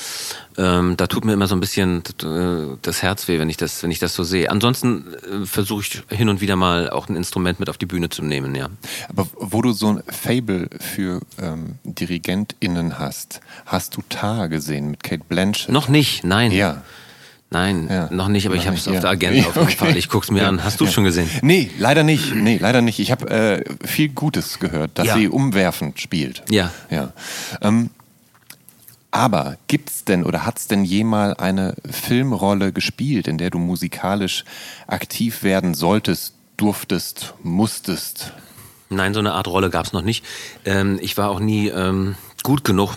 Ähm, da tut mir immer so ein bisschen äh, das Herz weh, wenn ich das, wenn ich das so sehe. Ansonsten äh, versuche ich hin und wieder mal auch ein Instrument mit auf die Bühne zu nehmen, ja. Aber wo du so ein Fable für ähm, DirigentInnen hast, hast du Tar gesehen mit Kate Blanchett? Noch nicht, nein. Ja. Nein, ja. noch nicht, aber noch ich habe es auf der Agenda <laughs> auf jeden Fall. Ich guck's mir ja. an. Hast du schon gesehen? Nee, leider nicht. Nee, leider nicht. Ich habe äh, viel Gutes gehört, dass sie umwerfend spielt. Ja. Ja. Ähm, aber gibt's denn oder hat's denn jemals eine Filmrolle gespielt, in der du musikalisch aktiv werden solltest, durftest, musstest? Nein, so eine Art Rolle gab's noch nicht. Ähm, ich war auch nie ähm, gut genug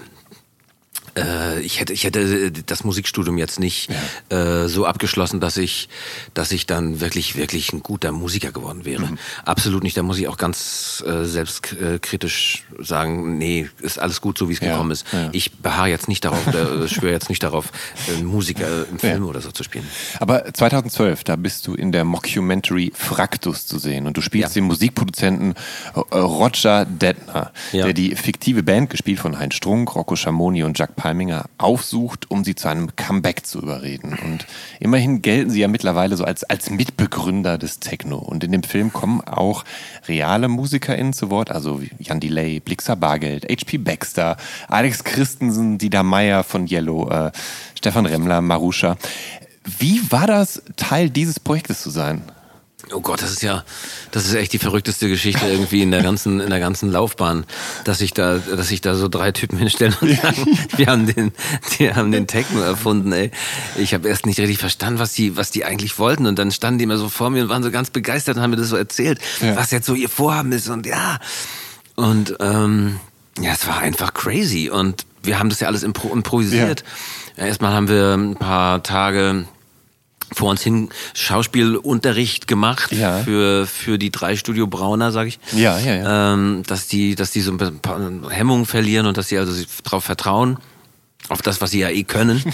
äh, ich hätte, ich hätte das Musikstudium jetzt nicht ja. äh, so abgeschlossen, dass ich, dass ich dann wirklich, wirklich ein guter Musiker geworden wäre. Mhm. Absolut nicht. Da muss ich auch ganz äh, selbstkritisch sagen, nee, ist alles gut, so wie es ja. gekommen ist. Ja. Ich beharre jetzt nicht darauf, äh, <laughs> schwöre jetzt nicht darauf, äh, Musiker im Film oder so zu spielen. Aber 2012, da bist du in der Mockumentary Fraktus zu sehen und du spielst den Musikproduzenten äh, Roger Detner, der die fiktive Band gespielt von Heinz Strunk, Rocco Schamoni und Jack Palminger aufsucht, um sie zu einem Comeback zu überreden. Und immerhin gelten sie ja mittlerweile so als, als Mitbegründer des Techno. Und in dem Film kommen auch reale MusikerInnen zu Wort, also Jan Delay, Blixer Bargeld, H.P. Baxter, Alex Christensen, Dieter Meyer von Yellow, äh, Stefan Remmler, Maruscha. Wie war das, Teil dieses Projektes zu sein? Oh Gott, das ist ja, das ist echt die verrückteste Geschichte irgendwie in der ganzen, in der ganzen Laufbahn, dass sich da, dass sich da so drei Typen hinstellen und sagen, <laughs> wir haben den, die haben den Techno erfunden, ey. Ich habe erst nicht richtig verstanden, was die, was die eigentlich wollten und dann standen die immer so vor mir und waren so ganz begeistert und haben mir das so erzählt, ja. was jetzt so ihr Vorhaben ist und ja. Und ähm, ja, es war einfach crazy und wir haben das ja alles impro improvisiert. Ja. Ja, erstmal haben wir ein paar Tage vor uns hin Schauspielunterricht gemacht ja. für für die drei Studio Brauner, sag ich. Ja, ja, ja. Ähm, dass die dass die so ein paar Hemmungen verlieren und dass sie also darauf vertrauen auf das, was sie ja eh können. <laughs>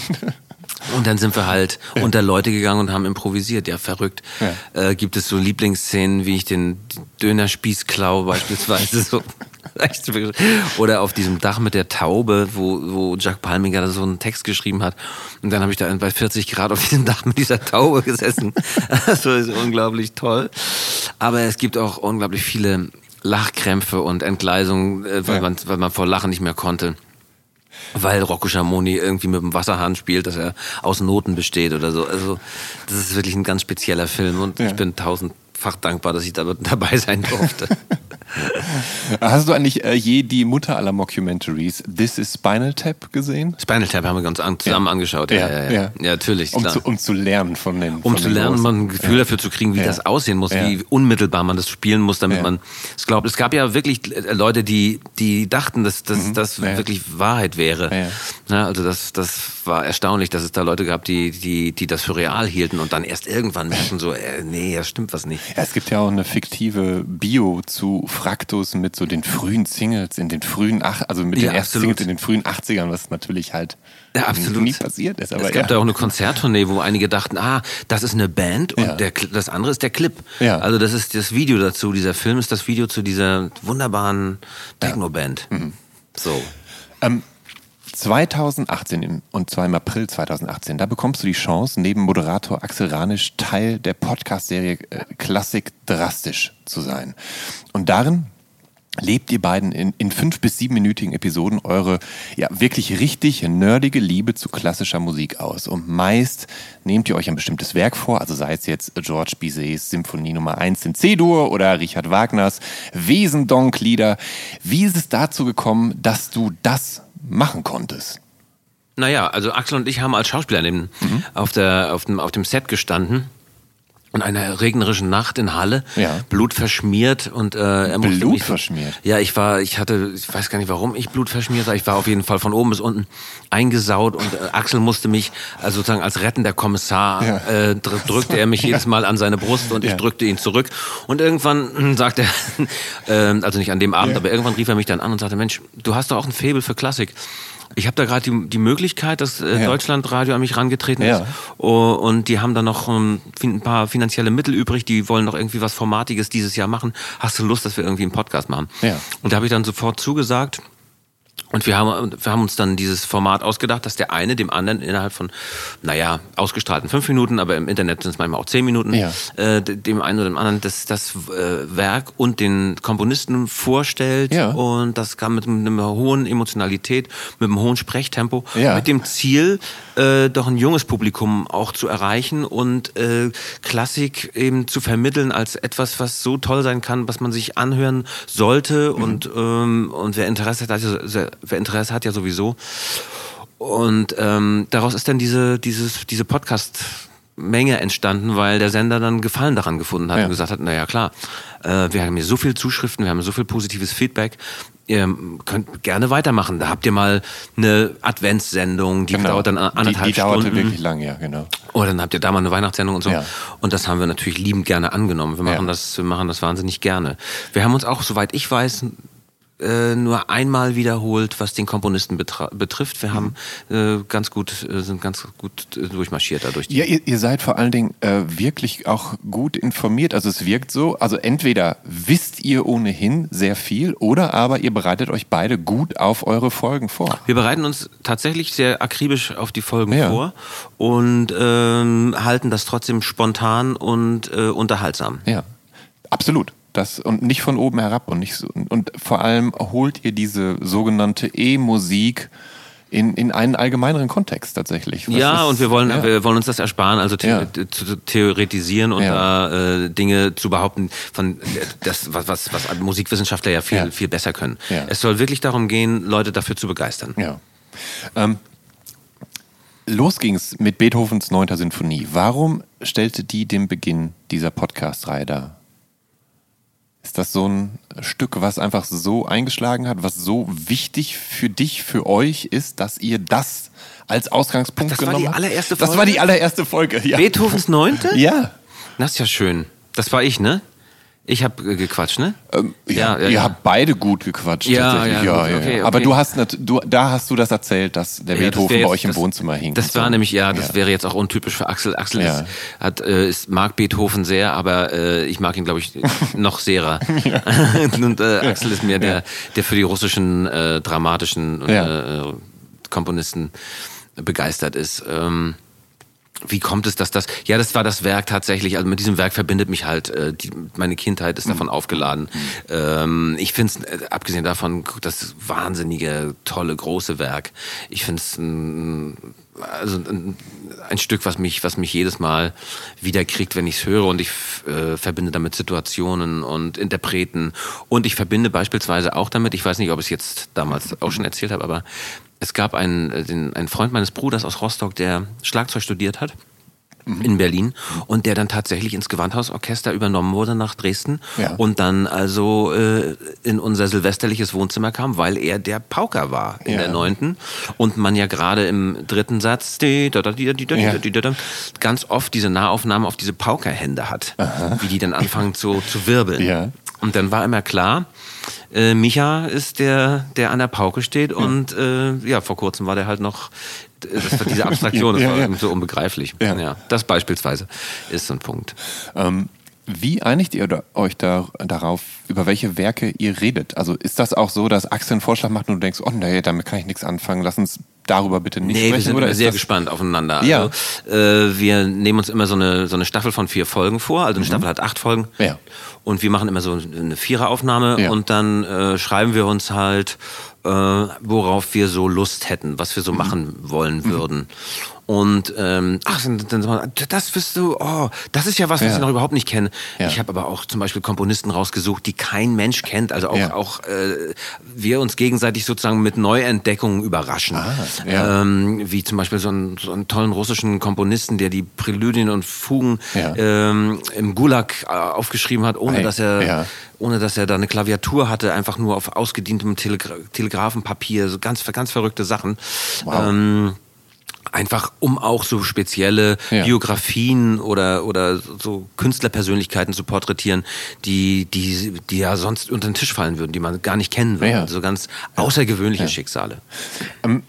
Und dann sind wir halt ja. unter Leute gegangen und haben improvisiert. Ja, verrückt. Ja. Äh, gibt es so Lieblingsszenen, wie ich den Dönerspieß klau beispielsweise so. Oder auf diesem Dach mit der Taube, wo, wo Jack Palminger so einen Text geschrieben hat. Und dann habe ich da bei 40 Grad auf diesem Dach mit dieser Taube gesessen. Das ist unglaublich toll. Aber es gibt auch unglaublich viele Lachkrämpfe und Entgleisungen, äh, weil, ja. man, weil man vor Lachen nicht mehr konnte weil Rocco Schamoni irgendwie mit dem Wasserhahn spielt, dass er aus Noten besteht oder so. Also das ist wirklich ein ganz spezieller Film und ja. ich bin tausendfach dankbar, dass ich da <laughs> dabei sein durfte. <laughs> Hast du eigentlich äh, je die Mutter aller Mockumentaries, This is Spinal Tap, gesehen? Spinal Tap haben wir uns an, zusammen ja. angeschaut. Ja, ja, ja, ja. natürlich. Um zu, um zu, lernen von den. Um von zu den lernen, man ein Gefühl dafür zu kriegen, wie das aussehen muss, wie unmittelbar man das spielen muss, damit man es glaubt. Es gab ja wirklich Leute, die, die dachten, dass, dass mhm. das wirklich Wahrheit wäre. Also das, das war erstaunlich, dass es da Leute gab, die, die, die das für real hielten und dann erst irgendwann merken so, äh, nee, da stimmt was nicht. Es gibt ja auch eine fiktive Bio zu Fraktus mit so den frühen Singles in den frühen, ach, also mit ja, den ersten Singles in den frühen 80ern, was natürlich halt ja, absolut. nie passiert ist. Aber es gab ja. da auch eine Konzerttournee, wo einige dachten, ah, das ist eine Band und ja. der, das andere ist der Clip. Ja. Also das ist das Video dazu. Dieser Film ist das Video zu dieser wunderbaren Techno-Band. Mhm. So. Ähm, 2018 und zwar im April 2018, da bekommst du die Chance, neben Moderator Axel Ranisch Teil der Podcast-Serie äh, Klassik drastisch zu sein. Und darin lebt ihr beiden in, in fünf bis siebenminütigen Episoden eure ja wirklich richtig nerdige Liebe zu klassischer Musik aus. Und meist nehmt ihr euch ein bestimmtes Werk vor, also sei es jetzt George Bizets Symphonie Nummer 1 in C-Dur oder Richard Wagners Wesendonk-Lieder. Wie ist es dazu gekommen, dass du das machen konntest? Naja, also Axel und ich haben als Schauspieler mhm. auf, der, auf, dem, auf dem Set gestanden und einer regnerischen Nacht in Halle, ja. Blut verschmiert und äh, er Blut mich, verschmiert. Ja, ich war, ich hatte, ich weiß gar nicht, warum ich Blut verschmiert war. Ich war auf jeden Fall von oben bis unten eingesaut und äh, Axel musste mich, also sozusagen als rettender Kommissar, ja. äh, drückte er mich jedes Mal an seine Brust und ich drückte ihn zurück. Und irgendwann hm, sagte er, <laughs> äh, also nicht an dem Abend, aber irgendwann rief er mich dann an und sagte, Mensch, du hast doch auch ein Faible für Klassik. Ich habe da gerade die, die Möglichkeit, dass äh, ja. Deutschlandradio an mich rangetreten ja. ist. Oh, und die haben da noch um, ähm, ein paar finanzielle Mittel übrig, die wollen noch irgendwie was Formatiges dieses Jahr machen. Hast du Lust, dass wir irgendwie einen Podcast machen? Ja. Und da habe ich dann sofort zugesagt. Und wir haben, wir haben uns dann dieses Format ausgedacht, dass der eine dem anderen innerhalb von, naja, ausgestrahlten fünf Minuten, aber im Internet sind es manchmal auch zehn Minuten, ja. äh, dem einen oder dem anderen das, das äh, Werk und den Komponisten vorstellt. Ja. Und das kam mit einer hohen Emotionalität, mit einem hohen Sprechtempo, ja. mit dem Ziel, äh, doch ein junges Publikum auch zu erreichen und äh, Klassik eben zu vermitteln als etwas, was so toll sein kann, was man sich anhören sollte. Mhm. Und, ähm, und wer Interesse hat, also wer Interesse hat ja sowieso. Und ähm, daraus ist dann diese, dieses, diese Podcast- Menge entstanden, weil der Sender dann Gefallen daran gefunden hat ja. und gesagt hat, naja klar, äh, wir haben hier so viele Zuschriften, wir haben so viel positives Feedback, ihr könnt gerne weitermachen. Da habt ihr mal eine Adventssendung, die genau. dauert dann anderthalb die, die Stunden. Die dauerte wirklich lang, ja, genau. Oder dann habt ihr da mal eine Weihnachtssendung und so. Ja. Und das haben wir natürlich liebend gerne angenommen. Wir machen ja. das, wir machen das wahnsinnig gerne. Wir haben uns auch, soweit ich weiß, äh, nur einmal wiederholt, was den Komponisten betrifft. Wir haben äh, ganz gut, äh, sind ganz gut äh, durchmarschiert dadurch. Ja, ihr, ihr, seid vor allen Dingen wirklich auch gut informiert. Also es wirkt so, also entweder wisst ihr ohnehin sehr viel oder aber ihr bereitet euch beide gut auf eure Folgen vor. Wir bereiten uns tatsächlich sehr akribisch auf die Folgen ja. vor und ähm, halten das trotzdem spontan und unterhaltsam. Ja, absolut. Das, und nicht von oben herab und nicht so, und vor allem holt ihr diese sogenannte E-Musik in, in einen allgemeineren Kontext tatsächlich. Was ja, ist, und wir wollen, ja. wir wollen uns das ersparen, also the ja. zu theoretisieren und ja. da äh, Dinge zu behaupten, von das, was, was, was Musikwissenschaftler ja viel, viel besser können. Es soll wirklich darum gehen, Leute dafür zu begeistern. Ja. Ähm, los ging's mit Beethovens 9. Sinfonie. Warum stellte die den Beginn dieser Podcast-Reihe dar? Ist das so ein Stück, was einfach so eingeschlagen hat, was so wichtig für dich, für euch ist, dass ihr das als Ausgangspunkt das genommen habt? Das war die allererste Folge? Das war die allererste Folge, ja. Beethovens Neunte? Ja. Das ist ja schön. Das war ich, ne? Ich habe gequatscht, ne? Ähm, ja, ja, ihr ja. habt beide gut gequatscht. Ja, ja, ja, okay, okay. Aber du hast, du, da hast du das erzählt, dass der Beethoven jetzt, bei euch im das, Wohnzimmer hing. Das war so. nämlich, ja, das wäre jetzt auch untypisch für Axel. Axel ist, hat, äh, ist, mag Beethoven sehr, aber äh, ich mag ihn, glaube ich, <laughs> noch sehr. und äh, Axel ist mir der, der für die russischen äh, dramatischen äh, Komponisten begeistert ist. Ähm, wie kommt es, dass das? Ja, das war das Werk tatsächlich. Also mit diesem Werk verbindet mich halt äh, die, meine Kindheit ist davon mhm. aufgeladen. Ähm, ich finde es äh, abgesehen davon das wahnsinnige, tolle, große Werk. Ich finde es ein, also ein, ein, Stück, was mich, was mich jedes Mal wieder kriegt, wenn ich es höre. Und ich äh, verbinde damit Situationen und Interpreten. Und ich verbinde beispielsweise auch damit. Ich weiß nicht, ob ich es jetzt damals auch schon erzählt habe, aber es gab einen, äh, den, einen Freund meines Bruders aus Rostock, der Schlagzeug studiert hat mhm. in Berlin und der dann tatsächlich ins Gewandhausorchester übernommen wurde nach Dresden ja. und dann also äh, in unser silvesterliches Wohnzimmer kam, weil er der Pauker war in ja. der neunten und man ja gerade im dritten Satz ganz oft diese Nahaufnahme auf diese Paukerhände hat, Aha. wie die dann anfangen zu, zu wirbeln. Ja. Und dann war immer klar, äh, Micha ist der, der an der Pauke steht und äh, ja, vor kurzem war der halt noch, das war diese <laughs> Abstraktion, das ja, war ja. so unbegreiflich. Ja. ja. das beispielsweise ist so ein Punkt. Ähm, wie einigt ihr euch da, darauf, über welche Werke ihr redet? Also ist das auch so, dass Axel einen Vorschlag macht und du denkst, oh nee, damit kann ich nichts anfangen, lass uns darüber bitte nicht nee, sprechen? wir sind oder sehr gespannt aufeinander. Ja. Also, äh, wir nehmen uns immer so eine, so eine Staffel von vier Folgen vor. Also eine mhm. Staffel hat acht Folgen. Ja. Und wir machen immer so eine Viereraufnahme ja. und dann äh, schreiben wir uns halt, äh, worauf wir so Lust hätten, was wir so mhm. machen wollen mhm. Und ähm, ach, dann, dann, das wirst du, oh, das ist ja was, was ja. ich noch überhaupt nicht kenne. Ja. Ich habe aber auch zum Beispiel Komponisten rausgesucht, die kein Mensch kennt. Also auch, ja. auch äh, wir uns gegenseitig sozusagen mit Neuentdeckungen überraschen. Ah, ähm, wie zum Beispiel so einen, so einen tollen russischen Komponisten, der die Präludien und Fugen ähm, im Gulag äh, aufgeschrieben hat, ohne hey. dass er ohne dass er da eine Klaviatur hatte, einfach nur auf ausgedientem Telegra Telegrafenpapier, so ganz, ganz verrückte Sachen. Wow. Ähm, einfach um auch so spezielle ja. Biografien oder oder so Künstlerpersönlichkeiten zu porträtieren, die die die ja sonst unter den Tisch fallen würden, die man gar nicht kennen würde, ja. so ganz außergewöhnliche ja. Schicksale. Ähm,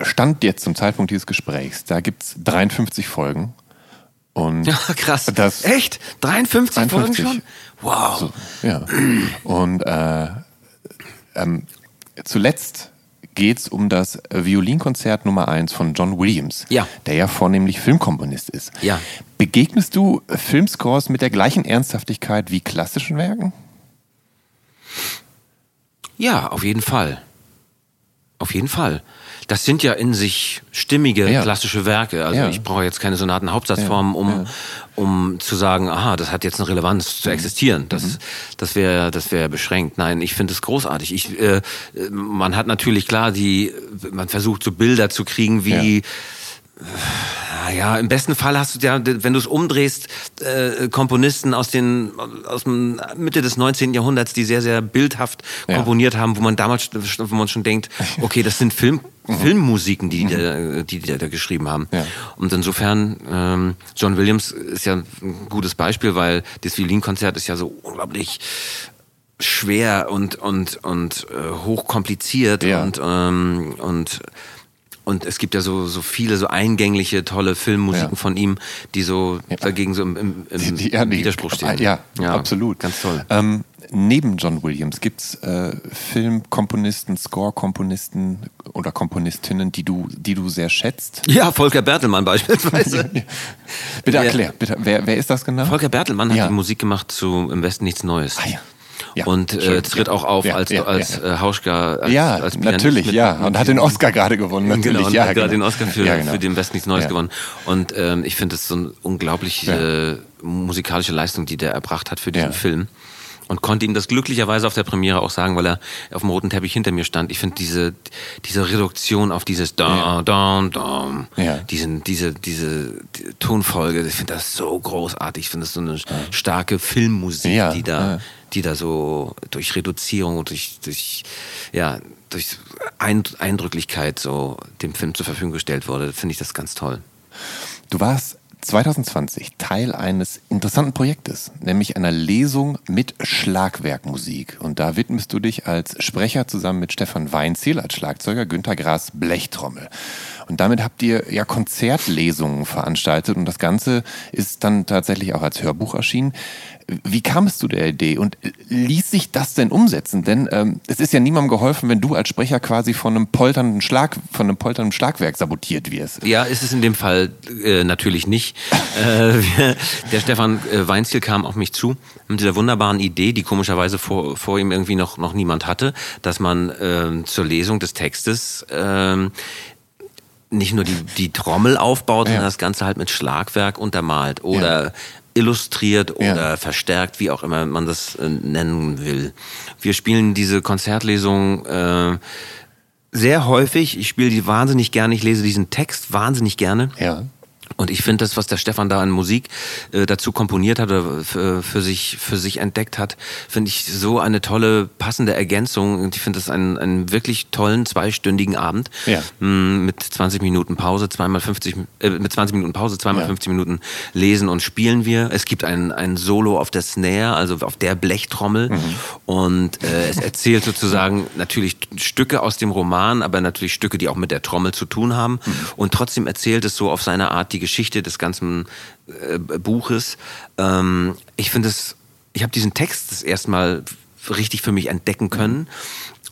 Stand jetzt zum Zeitpunkt dieses Gesprächs, da gibt es 53 Folgen. Und <laughs> ja, krass. Das Echt? 53, 53 Folgen schon? Wow. So, ja. Und äh, ähm, zuletzt geht es um das Violinkonzert Nummer 1 von John Williams, ja. der ja vornehmlich Filmkomponist ist. Ja. Begegnest du Filmscores mit der gleichen Ernsthaftigkeit wie klassischen Werken? Ja, auf jeden Fall. Auf jeden Fall das sind ja in sich stimmige ja. klassische Werke. Also ja. ich brauche jetzt keine Sonaten-Hauptsatzformen, um, um zu sagen, aha, das hat jetzt eine Relevanz zu mhm. existieren. Das, mhm. das wäre das wäre beschränkt. Nein, ich finde es großartig. Ich, äh, man hat natürlich klar die, man versucht so Bilder zu kriegen, wie ja, im besten Fall hast du ja, wenn du es umdrehst, äh, Komponisten aus den aus dem Mitte des 19. Jahrhunderts, die sehr sehr bildhaft ja. komponiert haben, wo man damals, wo man schon denkt, <laughs> okay, das sind Film mhm. Filmmusiken, die die, mhm. da, die die da geschrieben haben. Ja. Und insofern ähm, John Williams ist ja ein gutes Beispiel, weil das Violinkonzert ist ja so unglaublich schwer und und und äh, hochkompliziert ja. und ähm, und und es gibt ja so, so viele so eingängliche, tolle Filmmusiken ja. von ihm, die so ja. dagegen so im, im, im die, die, ja, Widerspruch stehen. Ja, ja, absolut. Ganz toll. Ähm, neben John Williams gibt's äh, Filmkomponisten, Score-Komponisten oder Komponistinnen, die du, die du sehr schätzt? Ja, Volker Bertelmann beispielsweise. <laughs> bitte erklär, bitte, wer, wer ist das genau? Volker Bertelmann hat die Musik gemacht zu Im Westen nichts Neues. Ah, ja. Ja, und äh, tritt auch auf als, als äh, Hauschka. Als, ja, als natürlich, ja. Und hat den Oscar gerade gewonnen, natürlich. Genau, und ja, hat genau. gerade den Oscar für, genau. für den Besten nichts Neues gewonnen. Und ähm, ich finde, das ist so eine unglaubliche musikalische Leistung, die der erbracht hat für diesen Film und konnte ihm das glücklicherweise auf der Premiere auch sagen, weil er auf dem roten Teppich hinter mir stand. Ich finde diese, diese Reduktion auf dieses da, ja. da, da, ja. diesen, diese, diese die Tonfolge, ich finde das so großartig. Ich finde das so eine ja. starke Filmmusik, ja. die da, die da so durch Reduzierung und durch, durch, ja, durch Eindrücklichkeit so dem Film zur Verfügung gestellt wurde. Finde ich das ganz toll. Du warst 2020 Teil eines interessanten Projektes, nämlich einer Lesung mit Schlagwerkmusik. Und da widmest du dich als Sprecher zusammen mit Stefan Weinziel als Schlagzeuger, Günter Grass Blechtrommel. Und damit habt ihr ja Konzertlesungen veranstaltet und das Ganze ist dann tatsächlich auch als Hörbuch erschienen. Wie kam es zu der Idee und ließ sich das denn umsetzen? Denn ähm, es ist ja niemandem geholfen, wenn du als Sprecher quasi von einem polternden Schlag, von einem polternden Schlagwerk sabotiert wirst. Ja, ist es in dem Fall äh, natürlich nicht. <laughs> äh, der Stefan äh, Weinziel kam auf mich zu mit dieser wunderbaren Idee, die komischerweise vor, vor ihm irgendwie noch, noch niemand hatte, dass man äh, zur Lesung des Textes äh, nicht nur die, die Trommel aufbaut, ja. sondern das Ganze halt mit Schlagwerk untermalt oder ja. illustriert oder ja. verstärkt, wie auch immer man das äh, nennen will. Wir spielen diese Konzertlesung äh, sehr häufig. Ich spiele die wahnsinnig gerne. Ich lese diesen Text wahnsinnig gerne. Ja. Und ich finde das, was der Stefan da an Musik äh, dazu komponiert hat oder für, für, sich, für sich entdeckt hat, finde ich so eine tolle, passende Ergänzung. Und ich finde das einen, einen wirklich tollen zweistündigen Abend ja. mm, mit 20 Minuten Pause, zweimal 50, äh, mit 20 Minuten Pause, zweimal ja. 50 Minuten lesen und spielen wir. Es gibt ein, ein Solo auf der Snare, also auf der Blechtrommel. Mhm. Und äh, es erzählt sozusagen natürlich Stücke aus dem Roman, aber natürlich Stücke, die auch mit der Trommel zu tun haben. Mhm. Und trotzdem erzählt es so auf seine Art die Geschichte des ganzen äh, Buches. Ähm, ich finde es, ich habe diesen Text das erstmal richtig für mich entdecken können.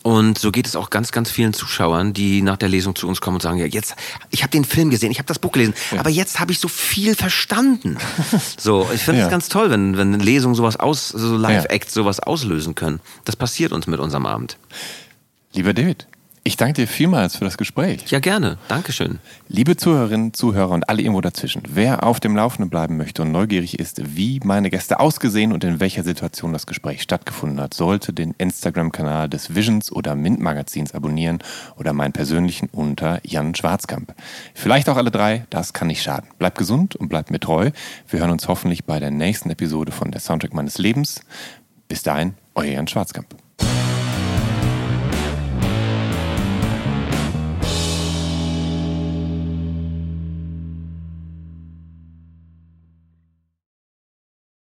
Und so geht es auch ganz, ganz vielen Zuschauern, die nach der Lesung zu uns kommen und sagen, ja, jetzt, ich habe den Film gesehen, ich habe das Buch gelesen, ja. aber jetzt habe ich so viel verstanden. <laughs> so, ich finde es ja. ganz toll, wenn, wenn Lesungen sowas aus, so Live-Acts sowas auslösen können. Das passiert uns mit unserem Abend. Lieber David, ich danke dir vielmals für das Gespräch. Ja, gerne. Dankeschön. Liebe Zuhörerinnen, Zuhörer und alle irgendwo dazwischen, wer auf dem Laufenden bleiben möchte und neugierig ist, wie meine Gäste ausgesehen und in welcher Situation das Gespräch stattgefunden hat, sollte den Instagram-Kanal des Visions oder Mint Magazins abonnieren oder meinen persönlichen unter Jan Schwarzkamp. Vielleicht auch alle drei, das kann nicht schaden. Bleibt gesund und bleibt mir treu. Wir hören uns hoffentlich bei der nächsten Episode von der Soundtrack meines Lebens. Bis dahin, euer Jan Schwarzkamp.